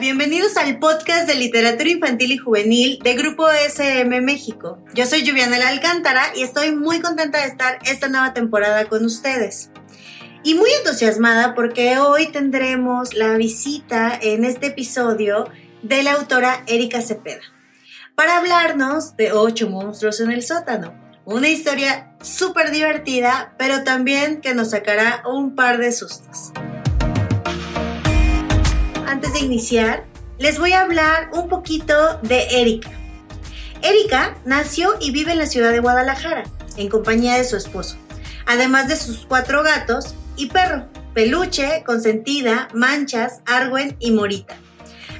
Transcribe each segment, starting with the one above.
Bienvenidos al podcast de literatura infantil y juvenil de Grupo SM México. Yo soy Lluvianela Alcántara y estoy muy contenta de estar esta nueva temporada con ustedes. Y muy entusiasmada porque hoy tendremos la visita en este episodio de la autora Erika Cepeda para hablarnos de Ocho monstruos en el sótano. Una historia súper divertida, pero también que nos sacará un par de sustos antes de iniciar, les voy a hablar un poquito de Erika. Erika nació y vive en la ciudad de Guadalajara, en compañía de su esposo, además de sus cuatro gatos y perro, Peluche, Consentida, Manchas, Arwen y Morita.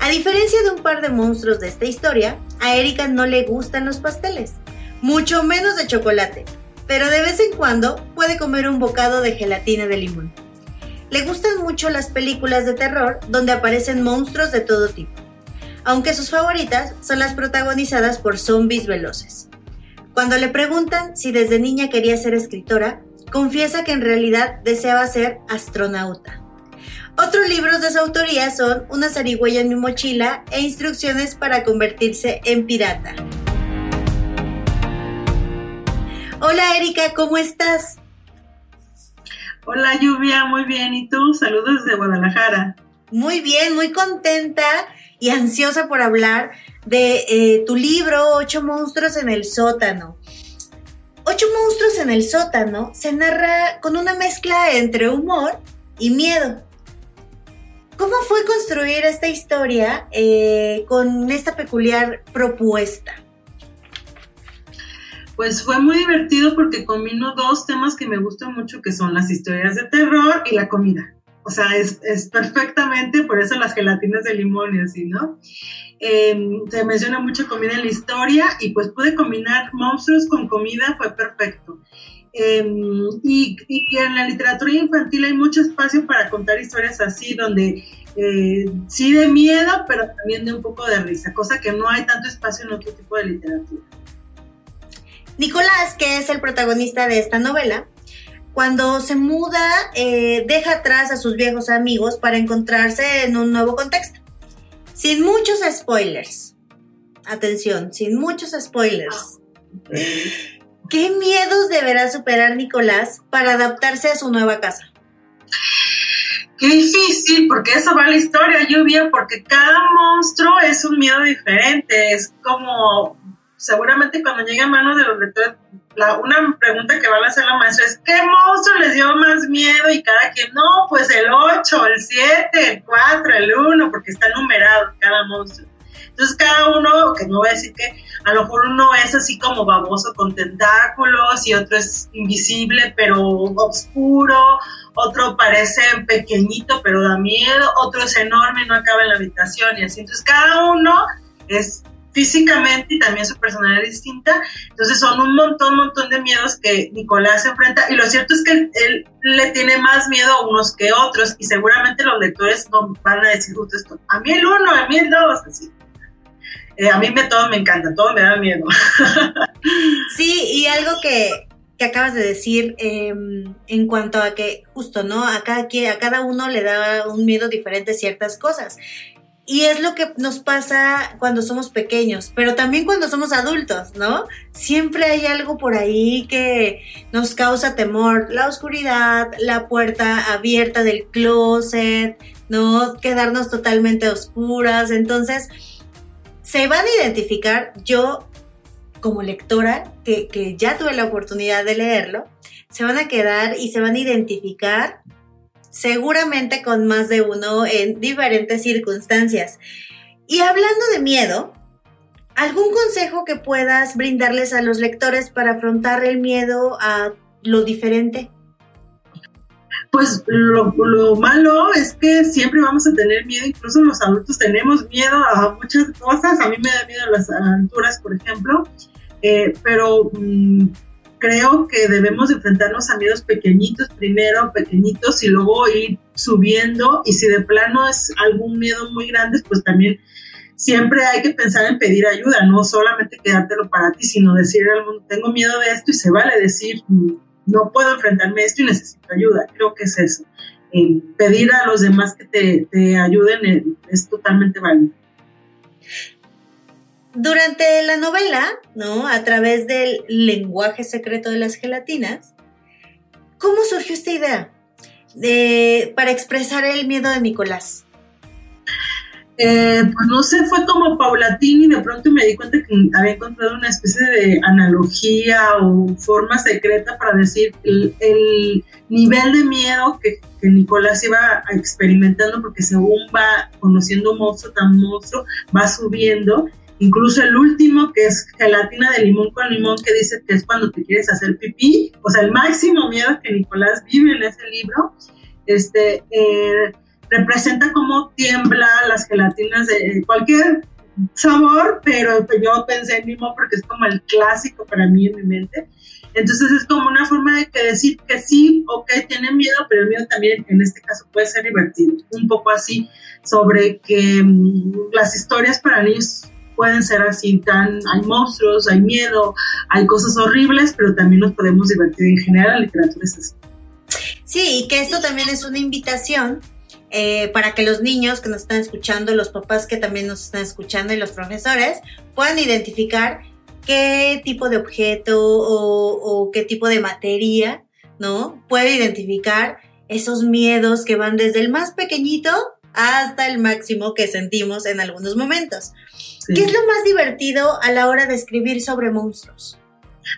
A diferencia de un par de monstruos de esta historia, a Erika no le gustan los pasteles, mucho menos de chocolate, pero de vez en cuando puede comer un bocado de gelatina de limón. Le gustan mucho las películas de terror donde aparecen monstruos de todo tipo, aunque sus favoritas son las protagonizadas por zombies veloces. Cuando le preguntan si desde niña quería ser escritora, confiesa que en realidad deseaba ser astronauta. Otros libros de su autoría son Una zarigüeya en mi mochila e Instrucciones para convertirse en pirata. Hola Erika, ¿cómo estás? Hola Lluvia, muy bien. ¿Y tú? Saludos desde Guadalajara. Muy bien, muy contenta y ansiosa por hablar de eh, tu libro Ocho monstruos en el sótano. Ocho monstruos en el sótano se narra con una mezcla entre humor y miedo. ¿Cómo fue construir esta historia eh, con esta peculiar propuesta? Pues fue muy divertido porque combino dos temas que me gustan mucho, que son las historias de terror y la comida. O sea, es, perfectamente, por eso las gelatinas de limón y así, ¿no? Em, se menciona mucha comida en la historia y pues pude combinar monstruos con comida, fue perfecto. Em, y, en la literatura infantil hay mucho espacio para contar historias así, donde eh, sí de miedo, pero también de un poco de risa, cosa que no hay tanto espacio en otro tipo de literatura. Nicolás, que es el protagonista de esta novela, cuando se muda, eh, deja atrás a sus viejos amigos para encontrarse en un nuevo contexto. Sin muchos spoilers. Atención, sin muchos spoilers. ¿Qué miedos deberá superar Nicolás para adaptarse a su nueva casa? Qué difícil, porque eso va a la historia, lluvia, porque cada monstruo es un miedo diferente. Es como seguramente cuando llegue a manos de los lectores, la, una pregunta que va a hacer la maestra es, ¿qué monstruo les dio más miedo? Y cada quien, no, pues el 8, el 7, el 4, el 1, porque está numerado cada monstruo. Entonces cada uno, que no voy a decir que a lo mejor uno es así como baboso con tentáculos y otro es invisible pero oscuro, otro parece pequeñito pero da miedo, otro es enorme y no acaba en la habitación y así. Entonces cada uno es físicamente y también su personalidad distinta. Entonces son un montón, montón de miedos que Nicolás enfrenta y lo cierto es que él, le tiene más miedo a unos que otros y seguramente los lectores no van a decir esto, a mí el uno, a mí el dos, así. Eh, a mí me, todo me encanta, todo me da miedo. sí, y algo que, que acabas de decir em, en cuanto a que justo, ¿no? A cada, a cada uno le da un miedo diferente ciertas cosas. Y es lo que nos pasa cuando somos pequeños, pero también cuando somos adultos, ¿no? Siempre hay algo por ahí que nos causa temor. La oscuridad, la puerta abierta del closet, ¿no? Quedarnos totalmente oscuras. Entonces, se van a identificar, yo como lectora, que, que ya tuve la oportunidad de leerlo, se van a quedar y se van a identificar seguramente con más de uno en diferentes circunstancias. Y hablando de miedo, ¿algún consejo que puedas brindarles a los lectores para afrontar el miedo a lo diferente? Pues lo, lo, malo es que siempre vamos a tener miedo, incluso los adultos tenemos miedo a muchas cosas. A mí me da miedo las alturas, por ejemplo, eh, pero mm, creo que debemos enfrentarnos a miedos pequeñitos primero, pequeñitos y luego ir subiendo. Y si de plano es algún miedo muy grande, pues también siempre hay que pensar en pedir ayuda, no solamente quedártelo para ti, sino decir al mundo, tengo miedo de esto y se vale decir, no puedo enfrentarme a esto y necesito ayuda. Creo que es eso. pedir a los demás que te, ayuden eh, es, totalmente válido. Durante la novela, ¿no? A través del lenguaje secreto de las gelatinas, ¿cómo surgió esta idea de, para expresar el miedo de Nicolás? Eh, pues no sé, fue como paulatino y de pronto me di cuenta que había encontrado una especie de analogía o forma secreta para decir el, nivel de miedo que, Nicolás iba experimentando porque según va conociendo monstruo tan monstruo, va subiendo. Incluso el último, que es gelatina de limón con limón, que dice que es cuando te quieres hacer pipí, o sea, el máximo miedo que Nicolás vive en ese libro. Este, eh, representa cómo tiembla las gelatinas de cualquier sabor, pero yo pensé en mismo porque es como el clásico para mí en mi mente. Entonces es como una forma de que decir que sí, ok, tiene miedo, pero el miedo también en este caso puede ser divertido. Un poco así sobre que mm, las historias para niños pueden ser así, tan, hay monstruos, hay miedo, hay cosas horribles, pero también nos podemos divertir. En general la literatura es así. Sí, y que esto también es una invitación eh, para que los niños que nos están escuchando, los papás que también nos están escuchando y los profesores puedan identificar qué tipo de objeto o, qué tipo de materia, ¿no? Puede identificar esos miedos que van desde el más pequeñito hasta el máximo que sentimos en algunos momentos. ¿Qué es lo más divertido a la hora de escribir sobre monstruos?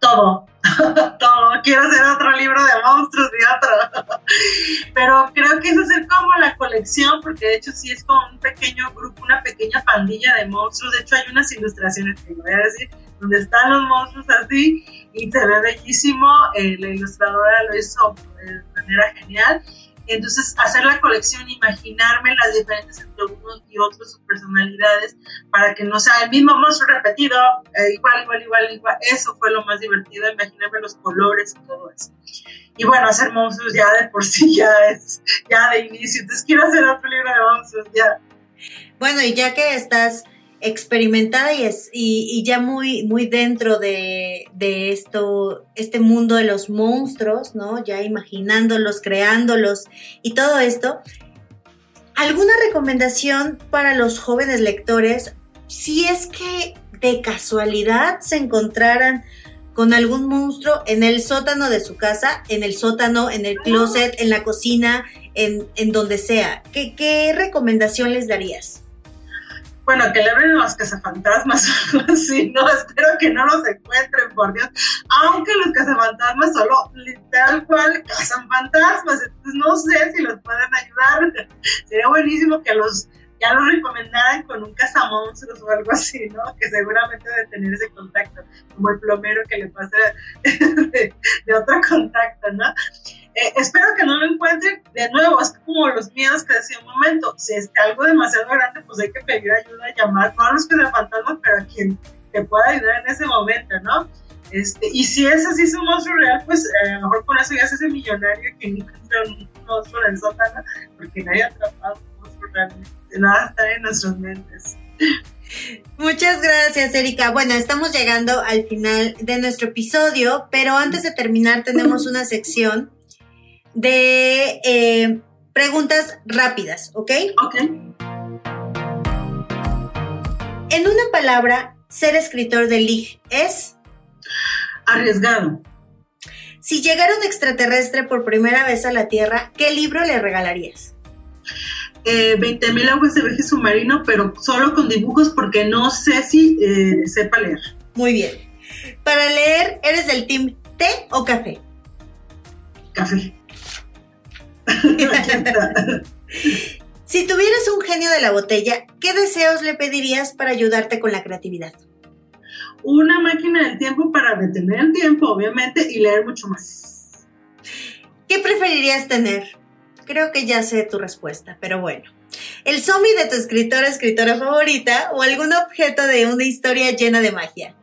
todo, todo. Quiero hacer otro libro de monstruos y otro. Pero creo que es hacer como la colección, porque de hecho sí es como un pequeño grupo, una pequeña pandilla de monstruos. De hecho hay unas ilustraciones que voy a decir, donde están los monstruos así y se ve bellísimo. Eh, la ilustradora lo hizo de manera genial. Entonces, hacer la colección, imaginarme las diferentes entre unos y otros, sus personalidades, para que no sea el mismo monstruo repetido, eh, igual, igual, igual, igual. Eso fue lo más divertido, imaginarme los colores y todo eso. Y bueno, hacer monstruos ya de por sí ya es, ya de inicio. Entonces, quiero hacer otro libro de monstruos, ya. Bueno, y ya que estás experimentada y, es, y, ya muy, muy dentro de, de, esto, este mundo de los monstruos, ¿no? Ya imaginándolos, creándolos y todo esto. ¿Alguna recomendación para los jóvenes lectores si es que de casualidad se encontraran con algún monstruo en el sótano de su casa, en el sótano, en el closet, en la cocina, en, en donde sea? ¿Qué, ¿Qué recomendación les darías? Bueno, que le abren los cazafantasmas o algo así, no, espero que no los encuentren, por Dios, aunque los cazafantasmas solo literal cual cazan fantasmas, entonces no sé si los pueden ayudar, sería buenísimo que los ya los recomendaran con un cazamonstruos o algo así, ¿no? Que seguramente debe tener ese contacto, como el plomero que le pasa de, de otro contacto, ¿no? Eh, espero que no lo encuentren de nuevo, es como los miedos que decía un momento, si es algo demasiado grande, pues hay que pedir ayuda, llamar, no a los que fantasma, pero a quien te pueda ayudar en ese momento, ¿no? Este, y si es así, es un monstruo real, pues eh, a lo mejor con eso ya se hace millonario que encuentra un monstruo en el sótano, porque nadie ha atrapado un monstruo realmente, nada está en nuestras mentes. Muchas gracias, Erika. Bueno, estamos llegando al final de nuestro episodio, pero antes de terminar tenemos una sección de eh, preguntas rápidas, ¿ok? Ok. En una palabra, ser escritor de Lig es... Arriesgado. Si llegara un extraterrestre por primera vez a la Tierra, ¿qué libro le regalarías? Eh, 20.000 aguas de viaje submarino, pero solo con dibujos porque no sé si eh, sepa leer. Muy bien. Para leer, ¿eres del team té o café? Café. si tuvieras un genio de la botella, ¿qué deseos le pedirías para ayudarte con la creatividad? Una máquina del tiempo para detener el tiempo, obviamente, y leer mucho más. ¿Qué preferirías tener? Creo que ya sé tu respuesta, pero bueno. ¿El zombie de tu escritora, escritora favorita o algún objeto de una historia llena de magia?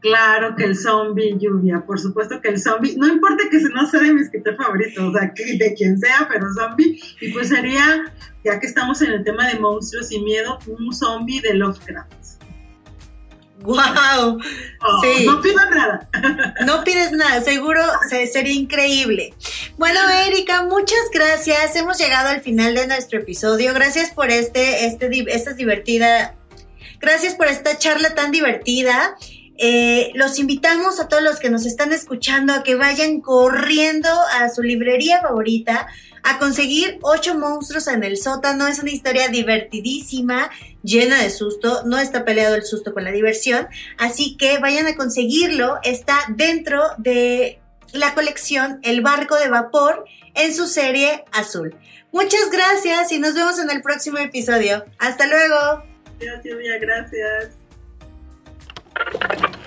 Claro que el zombie, lluvia, por supuesto que el zombie, no importa que no sea de mi escritor favorito, o sea, que de quien sea, pero zombie, y pues sería, ya que estamos en el tema de monstruos y miedo, un zombie de Lovecraft. ¡Wow! sí. No pido nada. No pides nada, seguro sería increíble. Bueno, Erika, muchas gracias. Hemos llegado al final de nuestro episodio. Gracias por este, este, esta divertida. Gracias por esta charla tan divertida. Eh, los invitamos a todos los que nos están escuchando a que vayan corriendo a su librería favorita a conseguir ocho monstruos en el sótano. Es una historia divertidísima, llena de susto. No está peleado el susto con la diversión. Así que vayan a conseguirlo. Está dentro de la colección El barco de vapor en su serie azul. Muchas gracias y nos vemos en el próximo episodio. Hasta luego. Gracias, gracias.